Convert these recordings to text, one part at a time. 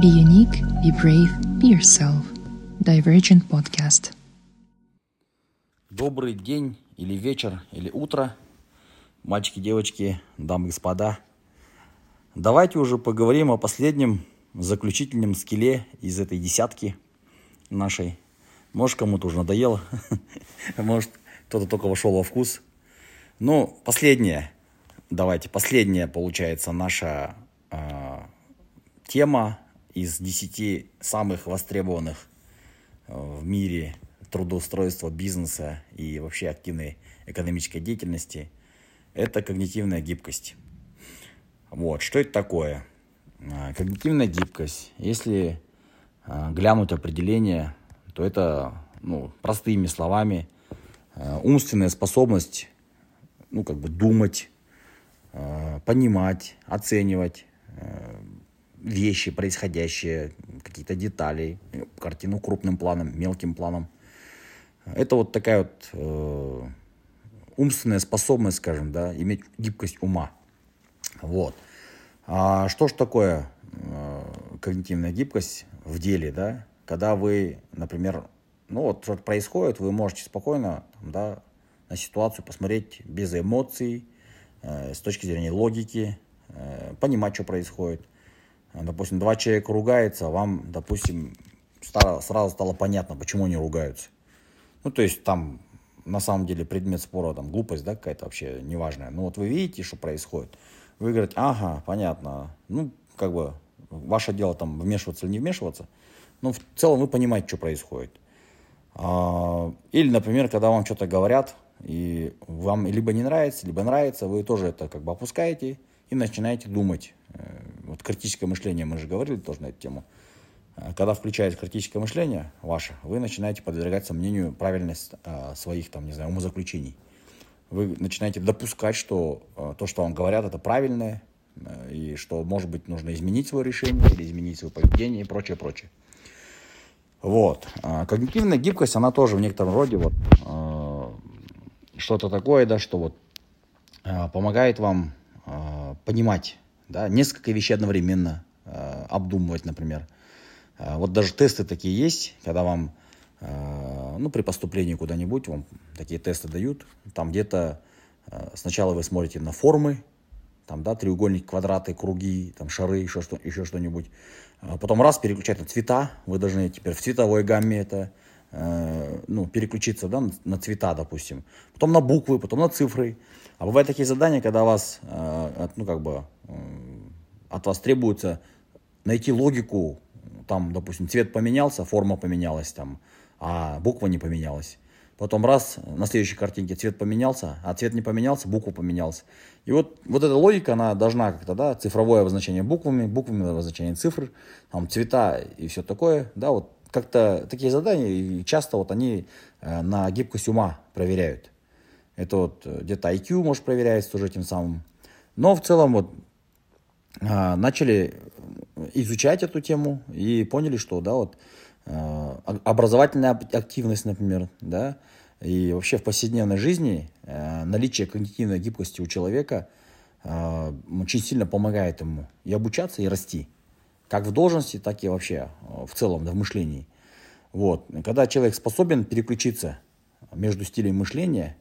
Be unique, be brave, be yourself. Divergent Podcast. Добрый день или вечер или утро, мальчики, девочки, дамы господа. Давайте уже поговорим о последнем заключительном скилле из этой десятки нашей. Может, кому-то уже надоело, может, кто-то только вошел во вкус. Ну, последнее, давайте, последняя получается наша э, тема из десяти самых востребованных э, в мире трудоустройства, бизнеса и вообще активной экономической деятельности – это когнитивная гибкость. Вот, что это такое? А, когнитивная гибкость, если а, глянуть определение, то это, ну, простыми словами, а, умственная способность, ну, как бы думать, понимать, оценивать, вещи, происходящие, какие-то детали, картину крупным планом, мелким планом. Это вот такая вот э, умственная способность, скажем, да, иметь гибкость ума. Вот. А что ж такое э, когнитивная гибкость в деле, да? Когда вы, например, ну вот что-то происходит, вы можете спокойно, да, на ситуацию посмотреть без эмоций, э, с точки зрения логики, э, понимать, что происходит. Допустим, два человека ругаются, а вам, допустим, сразу стало понятно, почему они ругаются. Ну, то есть там на самом деле предмет спора, там, глупость, да, какая-то вообще неважная. Ну, вот вы видите, что происходит. Вы говорите, ага, понятно. Ну, как бы, ваше дело там вмешиваться или не вмешиваться. Но в целом вы понимаете, что происходит. А, или, например, когда вам что-то говорят, и вам либо не нравится, либо нравится, вы тоже это как бы опускаете и начинаете думать. Э, вот критическое мышление, мы же говорили тоже на эту тему. Э, когда включается критическое мышление ваше, вы начинаете подвергать сомнению правильность э, своих, там, не знаю, умозаключений. Вы начинаете допускать, что то, что вам говорят, это правильное, и что, может быть, нужно изменить свое решение или изменить свое поведение и прочее, прочее. Вот. Когнитивная гибкость, она тоже в некотором роде вот что-то такое, да, что вот помогает вам понимать, да, несколько вещей одновременно э, обдумывать, например. Э, вот даже тесты такие есть, когда вам, э, ну, при поступлении куда-нибудь, вам такие тесты дают, там где-то э, сначала вы смотрите на формы, там, да, треугольники, квадраты, круги, там, шары, еще, что, еще что-нибудь. А потом раз переключать на цвета, вы должны теперь в цветовой гамме это, э, ну, переключиться, да, на цвета, допустим. Потом на буквы, потом на цифры. А бывают такие задания, когда вас, э, ну, как бы, э, от вас требуется найти логику, там, допустим, цвет поменялся, форма поменялась, там, а буква не поменялась. Потом раз, на следующей картинке цвет поменялся, а цвет не поменялся, буква поменялась. И вот, вот эта логика, она должна как-то, да, цифровое обозначение буквами, буквами обозначение цифр, там, цвета и все такое, да, вот как-то такие задания, часто вот они э, на гибкость ума проверяют. Это вот э, где-то IQ может проверяется тоже этим самым. Но в целом вот а, начали изучать эту тему и поняли, что, да, вот образовательная активность, например, да, и вообще в повседневной жизни наличие когнитивной гибкости у человека очень сильно помогает ему и обучаться, и расти. Как в должности, так и вообще а, в целом, да, в мышлении. Вот. Когда человек способен переключиться между стилями мышления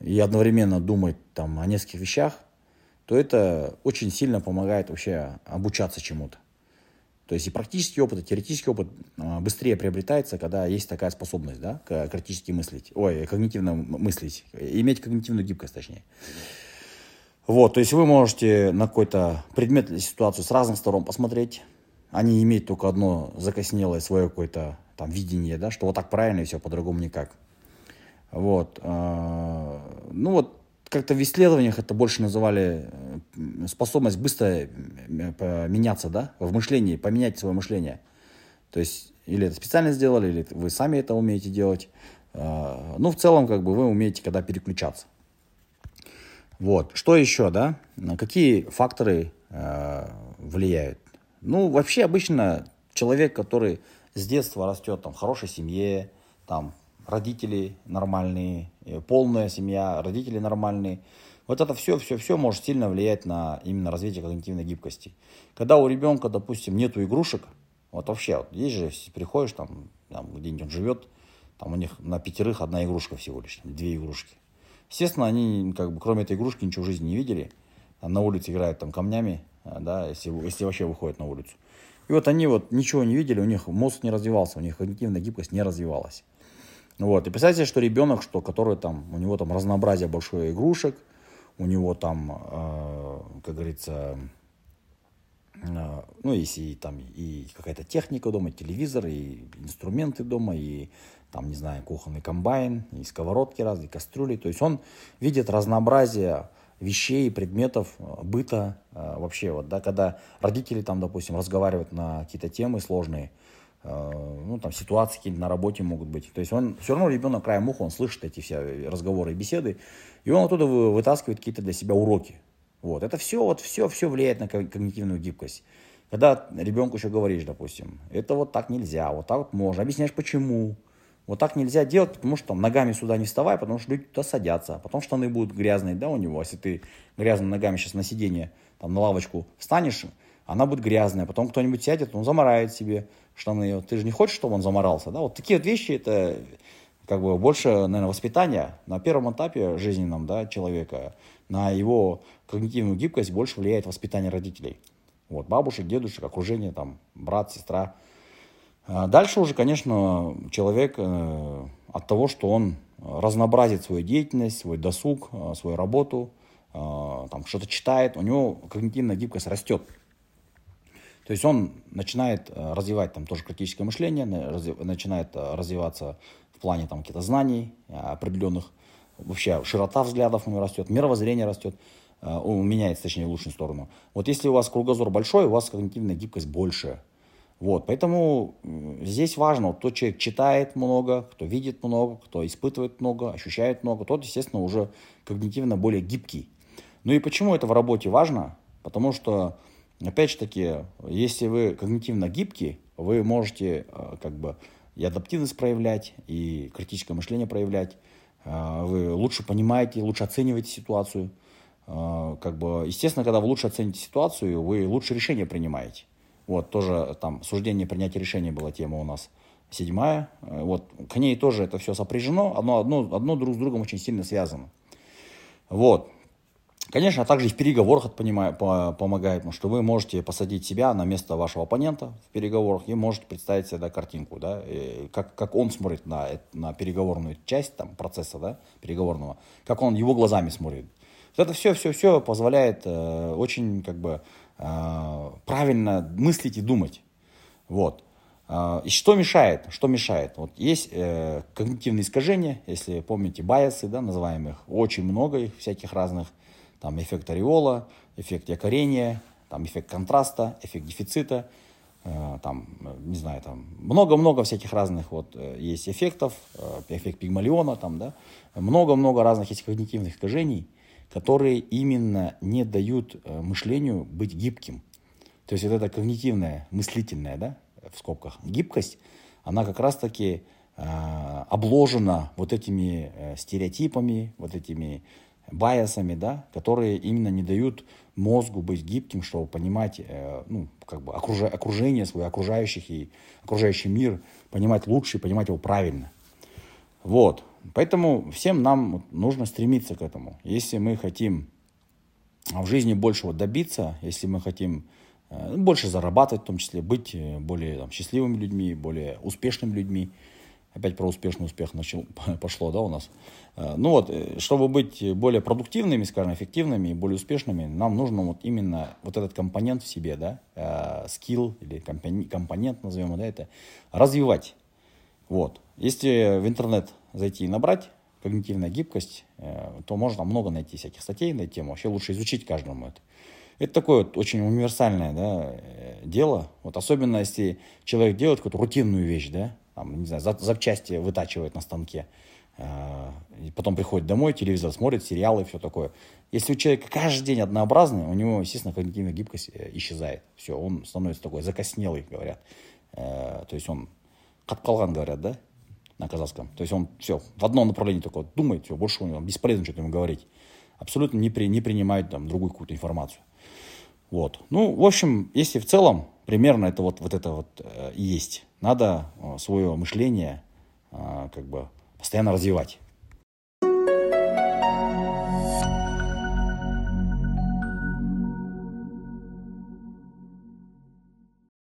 и одновременно думать там, о нескольких вещах, то это очень сильно помогает вообще обучаться чему-то. То есть и практический опыт, и теоретический опыт а, быстрее приобретается, когда есть такая способность, да, критически мыслить, ой, когнитивно мыслить, иметь когнитивную гибкость, точнее. Вот, то есть вы можете на какой-то предмет или ситуацию с разных сторон посмотреть, не иметь только одно закоснелое свое какое-то там видение, да, что вот так правильно и все, по-другому никак. Вот. А, ну вот как-то в исследованиях это больше называли э, способность быстро э, меняться, да, в мышлении, поменять свое мышление. То есть или это специально сделали, или вы сами это умеете делать. Ну, в целом, как бы вы умеете когда переключаться. Вот. Что еще, да? Какие факторы э, влияют? Ну, вообще обычно человек, который с детства растет там, в хорошей семье, там, родители нормальные, э, полная семья, родители нормальные. Вот это все, все, все может сильно влиять на именно развитие когнитивной гибкости. Когда у ребенка, допустим, нету игрушек, Вот вообще, вот есть же, приходишь там, там где-нибудь он живет, там у них на пятерых одна игрушка всего лишь, две игрушки. Естественно, они, как бы, кроме этой игрушки, ничего в жизни не видели. На улице играют там камнями, да, если, если вообще выходят на улицу. И вот они вот ничего не видели, у них мозг не развивался, у них когнитивная гибкость не развивалась. Вот, и представьте, что ребенок, что, который там, у него там разнообразие большое игрушек, у него там, э, как говорится, э, ну, если там и какая-то техника дома, и телевизор, и инструменты дома, и там, не знаю, кухонный комбайн, и сковородки разные, кастрюли. То есть он видит разнообразие вещей, предметов, э, быта э, вообще. Вот, да, когда родители там, допустим, разговаривают на какие-то темы сложные, э, ну, там, ситуации какие-то на работе могут быть. То есть он, все равно ребенок краем уха, он слышит эти все разговоры и беседы, и он оттуда вытаскивает какие-то для себя уроки. Вот, это все, вот все, все влияет на когнитивную гибкость. Когда ребенку еще говоришь, допустим, это вот так нельзя, вот так вот можно, объясняешь почему, вот так нельзя делать, потому что там ногами сюда не вставай, потому что люди туда садятся. Потом штаны будут грязные, да, у него. Если ты грязными ногами сейчас на сиденье, там на лавочку встанешь, она будет грязная. Потом кто-нибудь сядет, он заморает себе штаны. Вот ты же не хочешь, чтобы он заморался, да? Вот такие вот вещи, это как бы больше, наверное, воспитание на первом этапе жизненном, да, человека. На его когнитивную гибкость больше влияет воспитание родителей. Вот, бабушек, дедушек, окружение, там, брат, сестра – а дальше уже, конечно, человек э, от того, что он разнообразит свою деятельность, свой досуг, э, свою работу, э, там что-то читает, у него когнитивная гибкость растет. То есть он начинает развивать там тоже критическое мышление, начинает развиваться в плане там каких-то знаний определенных, вообще широта взглядов у него растет, мировоззрение растет, он меняется, точнее, в лучшую сторону. Вот если у вас кругозор большой, у вас когнитивная гибкость больше – вот, поэтому здесь важно, вот, кто человек читает много, кто видит много, кто испытывает много, ощущает много, тот, естественно, уже когнитивно более гибкий. Ну и почему это в работе важно? Потому что, опять же таки, если вы когнитивно гибкий, вы можете э, как бы и адаптивность проявлять, и критическое мышление проявлять, э, вы лучше понимаете, лучше оцениваете ситуацию. Э, как бы, естественно, когда вы лучше оцените ситуацию, вы лучше решения принимаете. Вот, тоже там суждение принятия решения была тема у нас седьмая. Э, вот, к ней тоже это все сопряжено, одно, одно, одно друг с другом очень сильно связано. Вот. Конечно, а также и в переговорах это понимаю, по, помогает, потому что вы можете посадить себя на место вашего оппонента в переговорах и можете представить себе да, картинку, да, как, как он смотрит на, на переговорную часть там, процесса да, переговорного, как он его глазами смотрит. Это все, все, все позволяет э, очень как бы Э, правильно мыслить и думать. Вот. Э, и что мешает? Что мешает? Вот есть э, когнитивные искажения, если помните, байосы, да, называемых, очень много их всяких разных. Там эффект ореола, эффект якорения, там эффект контраста, эффект дефицита, э, там, не знаю, там много-много всяких разных вот э, есть эффектов, э, эффект пигмалиона, там, да, много-много разных есть когнитивных искажений, которые именно не дают э, мышлению быть гибким. То есть вот эта когнитивная, мыслительная, да, в скобках, гибкость, она как раз-таки э, обложена вот этими э, стереотипами, вот этими байасами, да, которые именно не дают мозгу быть гибким, чтобы понимать, э, ну, как бы окружа, окружение свое, окружающих и окружающий мир, понимать лучше понимать его правильно. Вот. Поэтому всем нам нужно стремиться к этому. Если мы хотим в жизни большего добиться, если мы хотим э, больше зарабатывать, в том числе быть э, более там, счастливыми людьми, более успешными людьми, опять про успешный успех начал, пошло, да, у нас. Э, ну вот, чтобы быть более продуктивными, скажем, эффективными и более успешными, нам нужно вот именно вот этот компонент в себе, да, скилл или компонент, назовем, да, это развивать. Вот. Если в интернет зайти и набрать когнитивная гибкость, э, то можно много найти всяких статей на эту тему. Вообще лучше изучить каждому это. Это такое вот очень универсальное да, э, дело. Вот особенно если человек делает какую-то рутинную вещь, да, там, не знаю, запчасти вытачивает на станке, э, и потом приходит домой, телевизор смотрит, сериалы и все такое. Если у человека каждый день однообразный, у него, естественно, когнитивная гибкость исчезает. Все, он становится такой закоснелый, говорят. То есть он каткалган, говорят, да, на казахском. То есть он все, в одном направлении только думает, все, больше у него бесполезно что-то ему говорить. Абсолютно не, при, не принимает там другую какую-то информацию. Вот. Ну, в общем, если в целом примерно это вот, вот это вот э, и есть. Надо э, свое мышление э, как бы постоянно развивать.